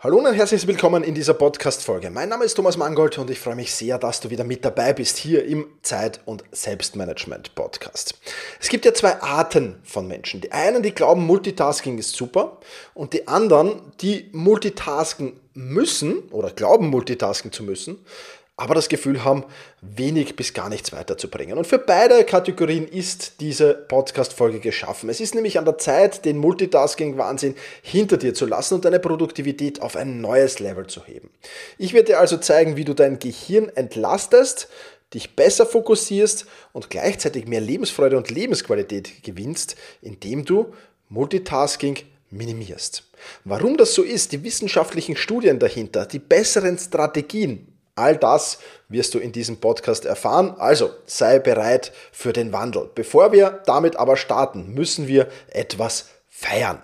Hallo und herzlich willkommen in dieser Podcast-Folge. Mein Name ist Thomas Mangold und ich freue mich sehr, dass du wieder mit dabei bist hier im Zeit- und Selbstmanagement-Podcast. Es gibt ja zwei Arten von Menschen. Die einen, die glauben, Multitasking ist super und die anderen, die multitasken müssen oder glauben, multitasken zu müssen, aber das Gefühl haben, wenig bis gar nichts weiterzubringen. Und für beide Kategorien ist diese Podcast-Folge geschaffen. Es ist nämlich an der Zeit, den Multitasking-Wahnsinn hinter dir zu lassen und deine Produktivität auf ein neues Level zu heben. Ich werde dir also zeigen, wie du dein Gehirn entlastest, dich besser fokussierst und gleichzeitig mehr Lebensfreude und Lebensqualität gewinnst, indem du Multitasking minimierst. Warum das so ist, die wissenschaftlichen Studien dahinter, die besseren Strategien, All das wirst du in diesem Podcast erfahren. Also sei bereit für den Wandel. Bevor wir damit aber starten, müssen wir etwas feiern.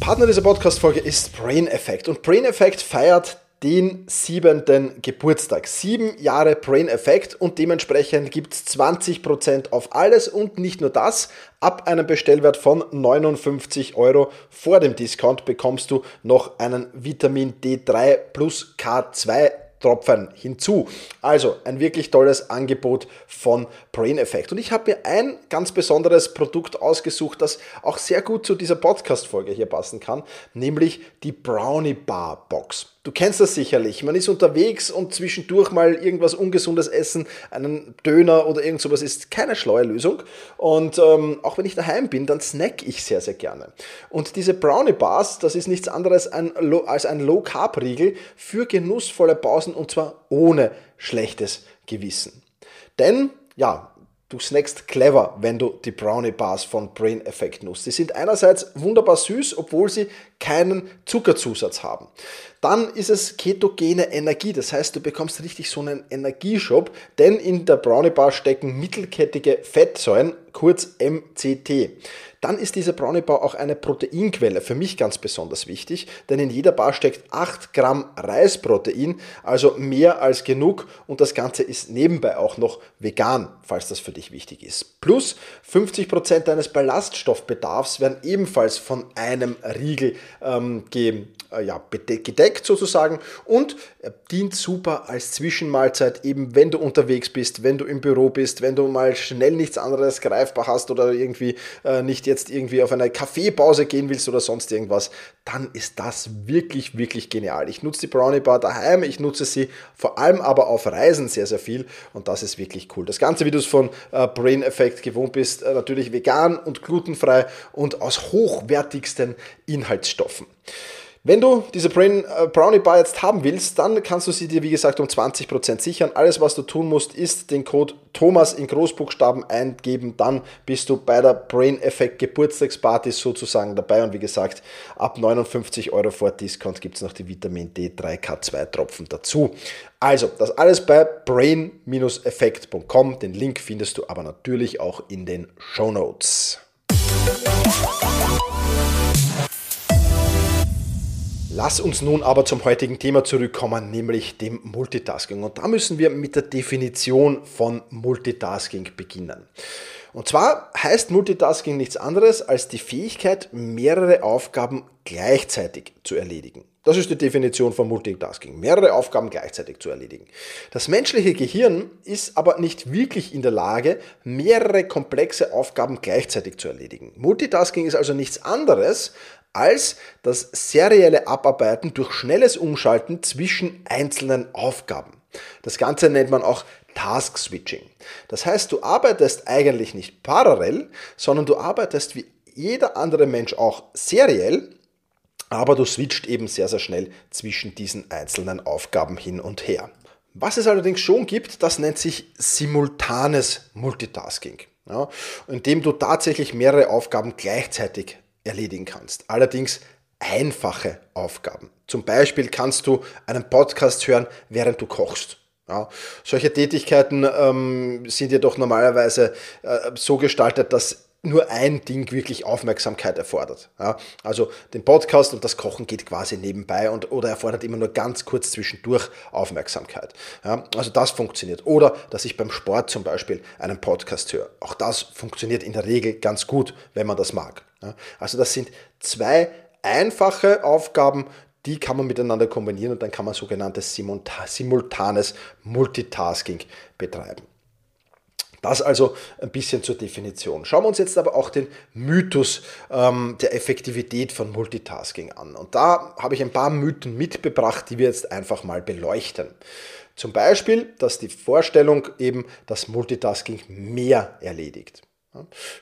Partner dieser Podcast-Folge ist Brain Effect. Und Brain Effect feiert den siebenten Geburtstag. Sieben Jahre Brain Effect und dementsprechend gibt es 20% auf alles und nicht nur das. Ab einem Bestellwert von 59 Euro vor dem Discount bekommst du noch einen Vitamin D3 plus K2 Tropfen hinzu. Also ein wirklich tolles Angebot von Brain Effect. Und ich habe mir ein ganz besonderes Produkt ausgesucht, das auch sehr gut zu dieser Podcast-Folge hier passen kann, nämlich die Brownie Bar Box. Du kennst das sicherlich. Man ist unterwegs und zwischendurch mal irgendwas Ungesundes essen, einen Döner oder irgend sowas ist keine schlaue Lösung. Und ähm, auch wenn ich daheim bin, dann snack ich sehr, sehr gerne. Und diese Brownie Bars, das ist nichts anderes als ein Low-Carb-Riegel für genussvolle Pausen und zwar ohne schlechtes Gewissen. Denn ja, Du snackst clever, wenn du die Brownie Bars von Brain Effect nutzt. Die sind einerseits wunderbar süß, obwohl sie keinen Zuckerzusatz haben. Dann ist es ketogene Energie, das heißt, du bekommst richtig so einen Energieschub, denn in der Brownie Bar stecken mittelkettige Fettsäuren, kurz MCT. Dann ist diese Brownie Bar auch eine Proteinquelle, für mich ganz besonders wichtig, denn in jeder Bar steckt 8 Gramm Reisprotein, also mehr als genug und das Ganze ist nebenbei auch noch vegan, falls das für dich wichtig ist. Plus 50 Prozent deines Ballaststoffbedarfs werden ebenfalls von einem Riegel ähm, ge, äh, ja, gedeckt sozusagen und dient super als Zwischenmahlzeit, eben wenn du unterwegs bist, wenn du im Büro bist, wenn du mal schnell nichts anderes greifbar hast oder irgendwie äh, nicht jetzt irgendwie auf eine Kaffeepause gehen willst oder sonst irgendwas, dann ist das wirklich, wirklich genial. Ich nutze die Brownie Bar daheim, ich nutze sie vor allem aber auf Reisen sehr, sehr viel und das ist wirklich cool. Das Ganze, wie du es von äh, Brain Effect gewohnt bist, äh, natürlich vegan und glutenfrei und aus hochwertigsten Inhaltsstoffen. Wenn du diese Brain, äh, Brownie Bar jetzt haben willst, dann kannst du sie dir, wie gesagt, um 20% sichern. Alles, was du tun musst, ist den Code Thomas in Großbuchstaben eingeben. Dann bist du bei der Brain Effect Geburtstagsparty sozusagen dabei. Und wie gesagt, ab 59 Euro vor Discount gibt es noch die Vitamin D3K2 Tropfen dazu. Also, das alles bei brain-effekt.com. Den Link findest du aber natürlich auch in den Show Notes. Lass uns nun aber zum heutigen Thema zurückkommen, nämlich dem Multitasking. Und da müssen wir mit der Definition von Multitasking beginnen. Und zwar heißt Multitasking nichts anderes als die Fähigkeit, mehrere Aufgaben gleichzeitig zu erledigen. Das ist die Definition von Multitasking. Mehrere Aufgaben gleichzeitig zu erledigen. Das menschliche Gehirn ist aber nicht wirklich in der Lage, mehrere komplexe Aufgaben gleichzeitig zu erledigen. Multitasking ist also nichts anderes als das serielle Abarbeiten durch schnelles Umschalten zwischen einzelnen Aufgaben. Das Ganze nennt man auch Task Switching. Das heißt, du arbeitest eigentlich nicht parallel, sondern du arbeitest wie jeder andere Mensch auch seriell, aber du switcht eben sehr, sehr schnell zwischen diesen einzelnen Aufgaben hin und her. Was es allerdings schon gibt, das nennt sich simultanes Multitasking, ja, indem du tatsächlich mehrere Aufgaben gleichzeitig erledigen kannst. Allerdings einfache Aufgaben. Zum Beispiel kannst du einen Podcast hören, während du kochst. Ja, solche Tätigkeiten ähm, sind jedoch normalerweise äh, so gestaltet, dass nur ein Ding wirklich Aufmerksamkeit erfordert. Ja, also den Podcast und das Kochen geht quasi nebenbei und, oder erfordert immer nur ganz kurz zwischendurch Aufmerksamkeit. Ja, also das funktioniert. Oder dass ich beim Sport zum Beispiel einen Podcast höre. Auch das funktioniert in der Regel ganz gut, wenn man das mag. Ja, also das sind zwei einfache Aufgaben, die kann man miteinander kombinieren und dann kann man sogenanntes simultanes Multitasking betreiben. Das also ein bisschen zur Definition. Schauen wir uns jetzt aber auch den Mythos ähm, der Effektivität von Multitasking an. Und da habe ich ein paar Mythen mitgebracht, die wir jetzt einfach mal beleuchten. Zum Beispiel, dass die Vorstellung eben das Multitasking mehr erledigt.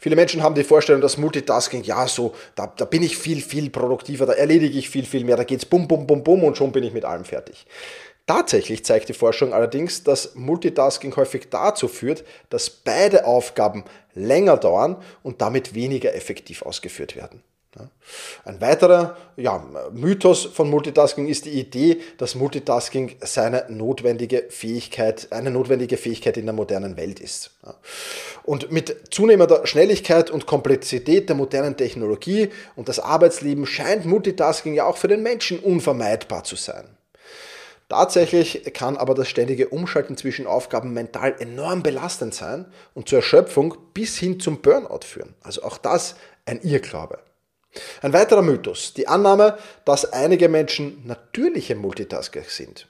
Viele Menschen haben die Vorstellung, dass Multitasking, ja, so, da, da bin ich viel, viel produktiver, da erledige ich viel, viel mehr, da geht es bum, bum, bum, bum und schon bin ich mit allem fertig. Tatsächlich zeigt die Forschung allerdings, dass Multitasking häufig dazu führt, dass beide Aufgaben länger dauern und damit weniger effektiv ausgeführt werden. Ein weiterer ja, Mythos von Multitasking ist die Idee, dass Multitasking seine notwendige Fähigkeit, eine notwendige Fähigkeit in der modernen Welt ist. Und mit zunehmender Schnelligkeit und Komplexität der modernen Technologie und das Arbeitsleben scheint Multitasking ja auch für den Menschen unvermeidbar zu sein. Tatsächlich kann aber das ständige Umschalten zwischen Aufgaben mental enorm belastend sein und zur Erschöpfung bis hin zum Burnout führen. Also auch das ein Irrglaube. Ein weiterer Mythos, die Annahme, dass einige Menschen natürliche Multitasker sind.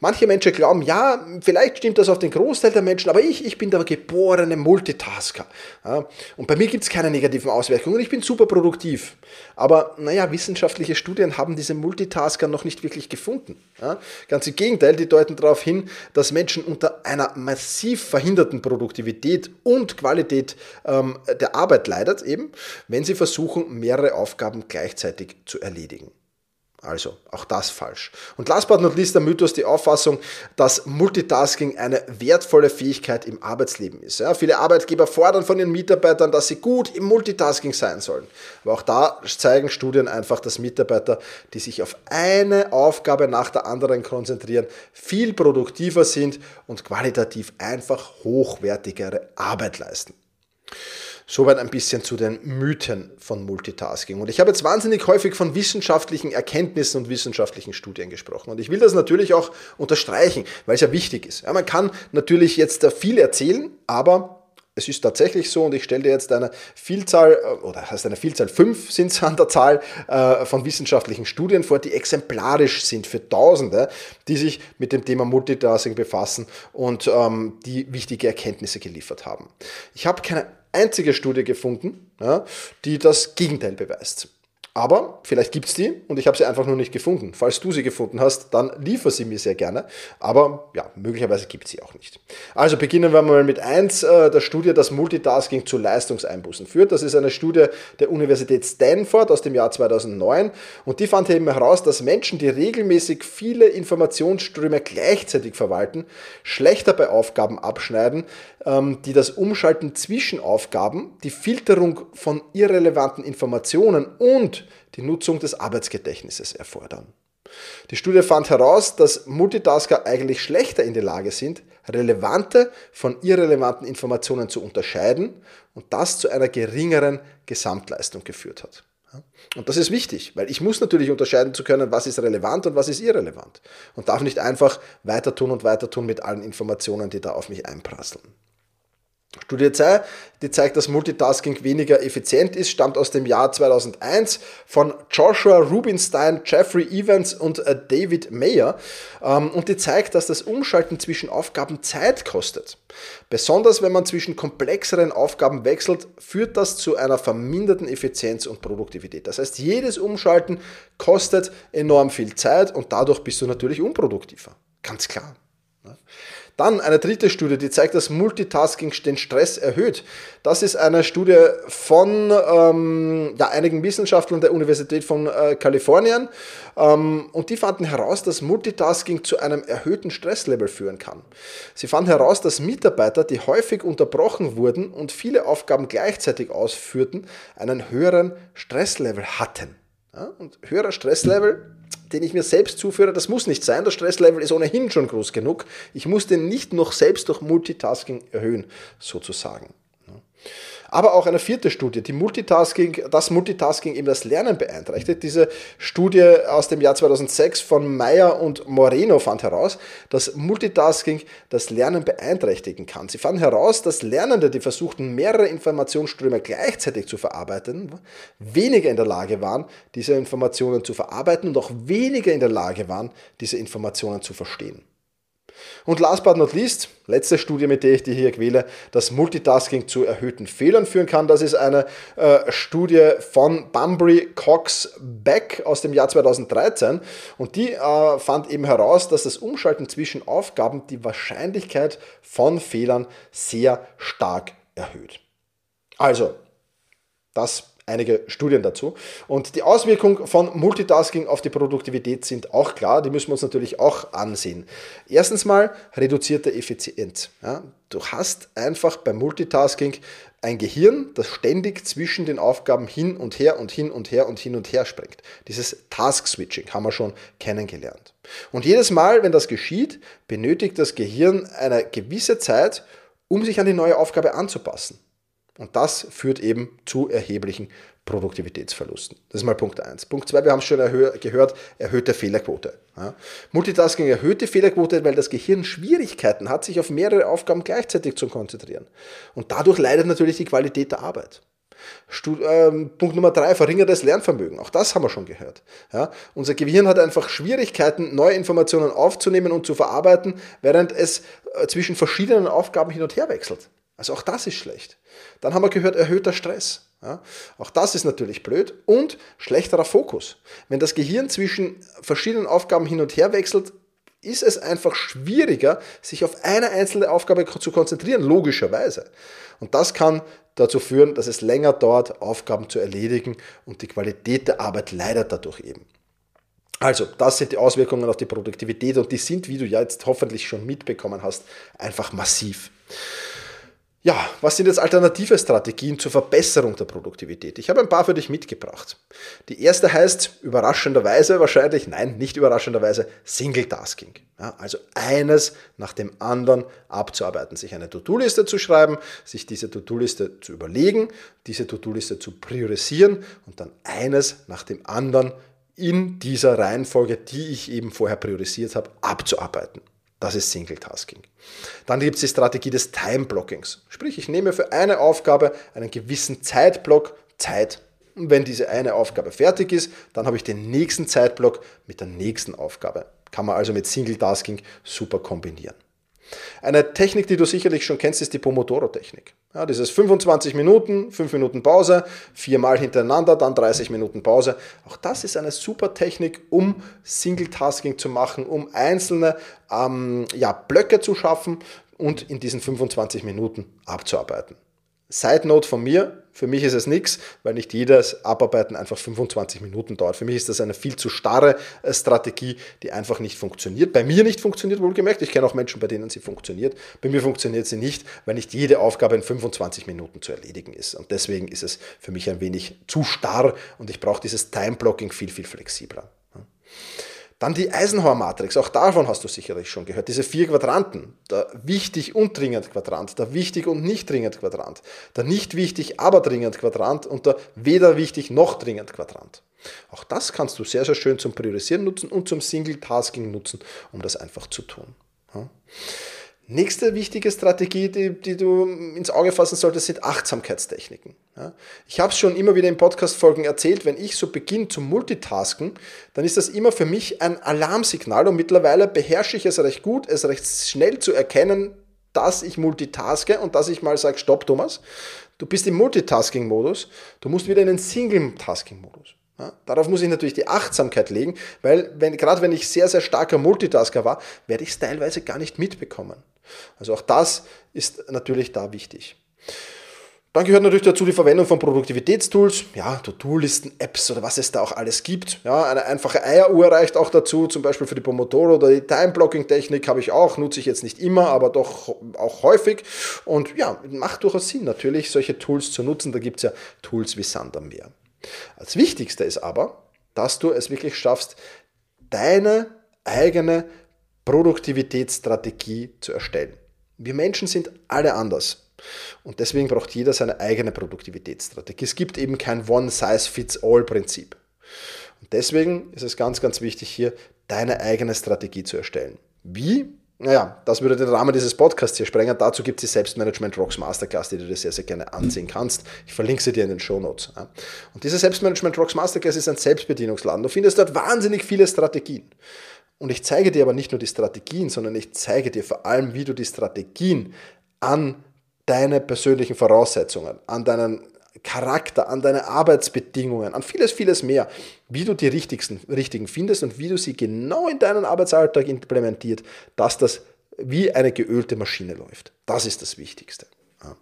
Manche Menschen glauben, ja, vielleicht stimmt das auf den Großteil der Menschen, aber ich, ich bin der geborene Multitasker. Ja, und bei mir gibt es keine negativen Auswirkungen ich bin super produktiv. Aber naja, wissenschaftliche Studien haben diese Multitasker noch nicht wirklich gefunden. Ja, ganz im Gegenteil, die deuten darauf hin, dass Menschen unter einer massiv verhinderten Produktivität und Qualität ähm, der Arbeit leidet, eben, wenn sie versuchen, mehrere Aufgaben gleichzeitig zu erledigen. Also, auch das falsch. Und last but not least der Mythos, die Auffassung, dass Multitasking eine wertvolle Fähigkeit im Arbeitsleben ist. Ja, viele Arbeitgeber fordern von ihren Mitarbeitern, dass sie gut im Multitasking sein sollen. Aber auch da zeigen Studien einfach, dass Mitarbeiter, die sich auf eine Aufgabe nach der anderen konzentrieren, viel produktiver sind und qualitativ einfach hochwertigere Arbeit leisten. Soweit ein bisschen zu den Mythen von Multitasking. Und ich habe jetzt wahnsinnig häufig von wissenschaftlichen Erkenntnissen und wissenschaftlichen Studien gesprochen. Und ich will das natürlich auch unterstreichen, weil es ja wichtig ist. Ja, man kann natürlich jetzt viel erzählen, aber es ist tatsächlich so und ich stelle dir jetzt eine Vielzahl, äh, oder heißt eine Vielzahl, fünf sind es an der Zahl äh, von wissenschaftlichen Studien vor, die exemplarisch sind für Tausende, die sich mit dem Thema Multitasking befassen und ähm, die wichtige Erkenntnisse geliefert haben. Ich habe keine einzige Studie gefunden, ja, die das Gegenteil beweist. Aber vielleicht gibt es die und ich habe sie einfach nur nicht gefunden. Falls du sie gefunden hast, dann liefer sie mir sehr gerne. Aber ja, möglicherweise gibt es sie auch nicht. Also beginnen wir mal mit eins äh, der Studie, das Multitasking zu Leistungseinbußen führt. Das ist eine Studie der Universität Stanford aus dem Jahr 2009 und die fand eben heraus, dass Menschen, die regelmäßig viele Informationsströme gleichzeitig verwalten, schlechter bei Aufgaben abschneiden, ähm, die das Umschalten zwischen Aufgaben, die Filterung von irrelevanten Informationen und die Nutzung des Arbeitsgedächtnisses erfordern. Die Studie fand heraus, dass Multitasker eigentlich schlechter in der Lage sind, relevante von irrelevanten Informationen zu unterscheiden und das zu einer geringeren Gesamtleistung geführt hat. Und das ist wichtig, weil ich muss natürlich unterscheiden zu können, was ist relevant und was ist irrelevant. Und darf nicht einfach weiter tun und weiter tun mit allen Informationen, die da auf mich einprasseln. Studie 2, die zeigt, dass Multitasking weniger effizient ist, stammt aus dem Jahr 2001 von Joshua Rubinstein, Jeffrey Evans und äh, David Mayer. Ähm, und die zeigt, dass das Umschalten zwischen Aufgaben Zeit kostet. Besonders wenn man zwischen komplexeren Aufgaben wechselt, führt das zu einer verminderten Effizienz und Produktivität. Das heißt, jedes Umschalten kostet enorm viel Zeit und dadurch bist du natürlich unproduktiver. Ganz klar. Dann eine dritte Studie, die zeigt, dass Multitasking den Stress erhöht. Das ist eine Studie von ähm, ja, einigen Wissenschaftlern der Universität von äh, Kalifornien. Ähm, und die fanden heraus, dass Multitasking zu einem erhöhten Stresslevel führen kann. Sie fanden heraus, dass Mitarbeiter, die häufig unterbrochen wurden und viele Aufgaben gleichzeitig ausführten, einen höheren Stresslevel hatten. Ja, und höherer Stresslevel den ich mir selbst zuführe, das muss nicht sein. Das Stresslevel ist ohnehin schon groß genug. Ich muss den nicht noch selbst durch Multitasking erhöhen, sozusagen. Aber auch eine vierte Studie, die Multitasking, das Multitasking eben das Lernen beeinträchtigt. Diese Studie aus dem Jahr 2006 von Meyer und Moreno fand heraus, dass Multitasking das Lernen beeinträchtigen kann. Sie fanden heraus, dass Lernende, die versuchten, mehrere Informationsströme gleichzeitig zu verarbeiten, weniger in der Lage waren, diese Informationen zu verarbeiten und auch weniger in der Lage waren, diese Informationen zu verstehen. Und last but not least, letzte Studie, mit der ich die hier quäle, dass Multitasking zu erhöhten Fehlern führen kann. Das ist eine äh, Studie von Bunbury Cox Beck aus dem Jahr 2013 und die äh, fand eben heraus, dass das Umschalten zwischen Aufgaben die Wahrscheinlichkeit von Fehlern sehr stark erhöht. Also, das einige Studien dazu. Und die Auswirkungen von Multitasking auf die Produktivität sind auch klar, die müssen wir uns natürlich auch ansehen. Erstens mal reduzierte Effizienz. Ja, du hast einfach beim Multitasking ein Gehirn, das ständig zwischen den Aufgaben hin und her und hin und her und hin und her springt. Dieses Task-Switching haben wir schon kennengelernt. Und jedes Mal, wenn das geschieht, benötigt das Gehirn eine gewisse Zeit, um sich an die neue Aufgabe anzupassen. Und das führt eben zu erheblichen Produktivitätsverlusten. Das ist mal Punkt 1. Punkt 2, wir haben es schon gehört, erhöhte Fehlerquote. Ja. Multitasking erhöht die Fehlerquote, weil das Gehirn Schwierigkeiten hat, sich auf mehrere Aufgaben gleichzeitig zu konzentrieren. Und dadurch leidet natürlich die Qualität der Arbeit. Stud ähm, Punkt Nummer 3, verringertes Lernvermögen. Auch das haben wir schon gehört. Ja. Unser Gehirn hat einfach Schwierigkeiten, neue Informationen aufzunehmen und zu verarbeiten, während es äh, zwischen verschiedenen Aufgaben hin und her wechselt. Also auch das ist schlecht. Dann haben wir gehört, erhöhter Stress. Ja, auch das ist natürlich blöd und schlechterer Fokus. Wenn das Gehirn zwischen verschiedenen Aufgaben hin und her wechselt, ist es einfach schwieriger, sich auf eine einzelne Aufgabe zu konzentrieren, logischerweise. Und das kann dazu führen, dass es länger dauert, Aufgaben zu erledigen und die Qualität der Arbeit leidet dadurch eben. Also, das sind die Auswirkungen auf die Produktivität und die sind, wie du ja jetzt hoffentlich schon mitbekommen hast, einfach massiv. Ja, was sind jetzt alternative Strategien zur Verbesserung der Produktivität? Ich habe ein paar für dich mitgebracht. Die erste heißt überraschenderweise wahrscheinlich, nein, nicht überraschenderweise, Single Tasking. Ja, also eines nach dem anderen abzuarbeiten, sich eine To-Do-Liste zu schreiben, sich diese To-Do-Liste zu überlegen, diese To-Do-Liste zu priorisieren und dann eines nach dem anderen in dieser Reihenfolge, die ich eben vorher priorisiert habe, abzuarbeiten. Das ist Single Tasking. Dann gibt es die Strategie des Time Blockings. Sprich, ich nehme für eine Aufgabe einen gewissen Zeitblock Zeit. Und wenn diese eine Aufgabe fertig ist, dann habe ich den nächsten Zeitblock mit der nächsten Aufgabe. Kann man also mit Single Tasking super kombinieren. Eine Technik, die du sicherlich schon kennst, ist die Pomodoro-Technik. Ja, dieses 25 Minuten, 5 Minuten Pause, viermal hintereinander, dann 30 Minuten Pause. Auch das ist eine super Technik, um Single-Tasking zu machen, um einzelne ähm, ja, Blöcke zu schaffen und in diesen 25 Minuten abzuarbeiten. Side Note von mir, für mich ist es nichts, weil nicht jedes Abarbeiten einfach 25 Minuten dauert. Für mich ist das eine viel zu starre äh, Strategie, die einfach nicht funktioniert. Bei mir nicht funktioniert, wohlgemerkt. Ich kenne auch Menschen, bei denen sie funktioniert. Bei mir funktioniert sie nicht, weil nicht jede Aufgabe in 25 Minuten zu erledigen ist. Und deswegen ist es für mich ein wenig zu starr und ich brauche dieses Time-Blocking viel, viel flexibler. Dann die Eisenhower-Matrix, auch davon hast du sicherlich schon gehört. Diese vier Quadranten, der wichtig und dringend Quadrant, der wichtig und nicht dringend Quadrant, der nicht wichtig, aber dringend Quadrant und der weder wichtig noch dringend Quadrant. Auch das kannst du sehr, sehr schön zum Priorisieren nutzen und zum Single-Tasking nutzen, um das einfach zu tun. Nächste wichtige Strategie, die, die du ins Auge fassen solltest, sind Achtsamkeitstechniken. Ja, ich habe es schon immer wieder in Podcast-Folgen erzählt, wenn ich so beginne zu multitasken, dann ist das immer für mich ein Alarmsignal und mittlerweile beherrsche ich es recht gut, es recht schnell zu erkennen, dass ich multitaske und dass ich mal sage, stopp Thomas, du bist im Multitasking-Modus, du musst wieder in den Single-Tasking-Modus. Ja, darauf muss ich natürlich die Achtsamkeit legen, weil wenn, gerade wenn ich sehr, sehr starker Multitasker war, werde ich es teilweise gar nicht mitbekommen. Also auch das ist natürlich da wichtig. Dann gehört natürlich dazu die Verwendung von Produktivitätstools, ja, To-Do-Listen, Apps oder was es da auch alles gibt. Ja, eine einfache Eieruhr reicht auch dazu, zum Beispiel für die Pomodoro oder die Time-Blocking-Technik habe ich auch, nutze ich jetzt nicht immer, aber doch auch häufig. Und ja, macht durchaus Sinn, natürlich solche Tools zu nutzen. Da gibt es ja Tools wie Sand am Meer. Als wichtigste ist aber, dass du es wirklich schaffst, deine eigene Produktivitätsstrategie zu erstellen. Wir Menschen sind alle anders. Und deswegen braucht jeder seine eigene Produktivitätsstrategie. Es gibt eben kein One-Size-Fits-All-Prinzip. Und deswegen ist es ganz, ganz wichtig, hier deine eigene Strategie zu erstellen. Wie? Naja, das würde den Rahmen dieses Podcasts hier sprengen. Dazu gibt es die Selbstmanagement Rocks Masterclass, die du dir sehr, sehr gerne ansehen kannst. Ich verlinke sie dir in den Show Notes. Und diese Selbstmanagement Rocks Masterclass ist ein Selbstbedienungsladen. Du findest dort wahnsinnig viele Strategien. Und ich zeige dir aber nicht nur die Strategien, sondern ich zeige dir vor allem, wie du die Strategien an deine persönlichen Voraussetzungen, an deinen Charakter, an deine Arbeitsbedingungen, an vieles, vieles mehr, wie du die richtigsten, richtigen findest und wie du sie genau in deinen Arbeitsalltag implementiert, dass das wie eine geölte Maschine läuft. Das ist das Wichtigste. Ja.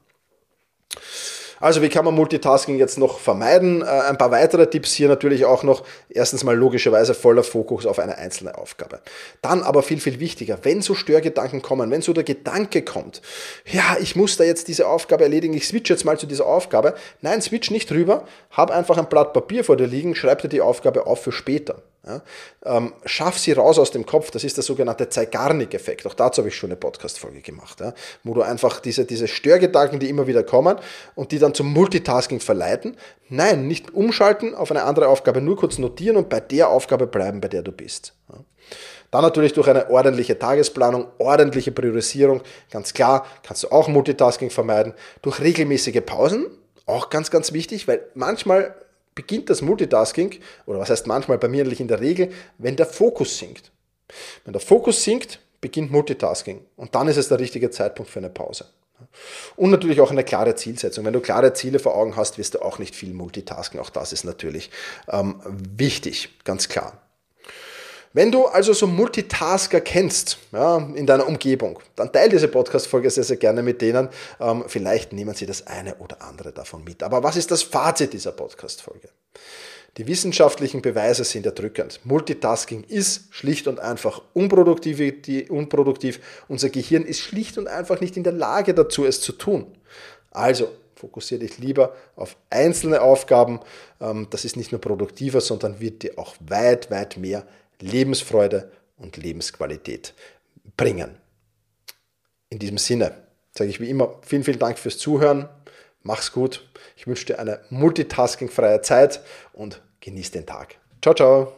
Also wie kann man Multitasking jetzt noch vermeiden? Äh, ein paar weitere Tipps hier natürlich auch noch. Erstens mal logischerweise voller Fokus auf eine einzelne Aufgabe. Dann aber viel, viel wichtiger, wenn so Störgedanken kommen, wenn so der Gedanke kommt, ja, ich muss da jetzt diese Aufgabe erledigen, ich switch jetzt mal zu dieser Aufgabe. Nein, switch nicht rüber, hab einfach ein Blatt Papier vor dir liegen, schreib dir die Aufgabe auf für später. Ja, ähm, schaff sie raus aus dem Kopf, das ist der sogenannte Zeigarnik-Effekt. Auch dazu habe ich schon eine Podcast-Folge gemacht, ja, wo du einfach diese, diese Störgedanken, die immer wieder kommen und die dann zum Multitasking verleiten, nein, nicht umschalten auf eine andere Aufgabe, nur kurz notieren und bei der Aufgabe bleiben, bei der du bist. Ja. Dann natürlich durch eine ordentliche Tagesplanung, ordentliche Priorisierung, ganz klar, kannst du auch Multitasking vermeiden. Durch regelmäßige Pausen, auch ganz, ganz wichtig, weil manchmal beginnt das Multitasking, oder was heißt manchmal, bei mir eigentlich in der Regel, wenn der Fokus sinkt. Wenn der Fokus sinkt, beginnt Multitasking und dann ist es der richtige Zeitpunkt für eine Pause. Und natürlich auch eine klare Zielsetzung. Wenn du klare Ziele vor Augen hast, wirst du auch nicht viel Multitasking. Auch das ist natürlich ähm, wichtig, ganz klar. Wenn du also so Multitasker kennst ja, in deiner Umgebung, dann teile diese Podcast-Folge sehr, sehr gerne mit denen. Ähm, vielleicht nehmen sie das eine oder andere davon mit. Aber was ist das Fazit dieser Podcast-Folge? Die wissenschaftlichen Beweise sind erdrückend. Multitasking ist schlicht und einfach unproduktiv, unproduktiv. Unser Gehirn ist schlicht und einfach nicht in der Lage dazu, es zu tun. Also fokussiere dich lieber auf einzelne Aufgaben. Ähm, das ist nicht nur produktiver, sondern wird dir auch weit, weit mehr Lebensfreude und Lebensqualität bringen. In diesem Sinne sage ich wie immer vielen, vielen Dank fürs Zuhören. Mach's gut. Ich wünsche dir eine multitaskingfreie Zeit und genieß den Tag. Ciao, ciao.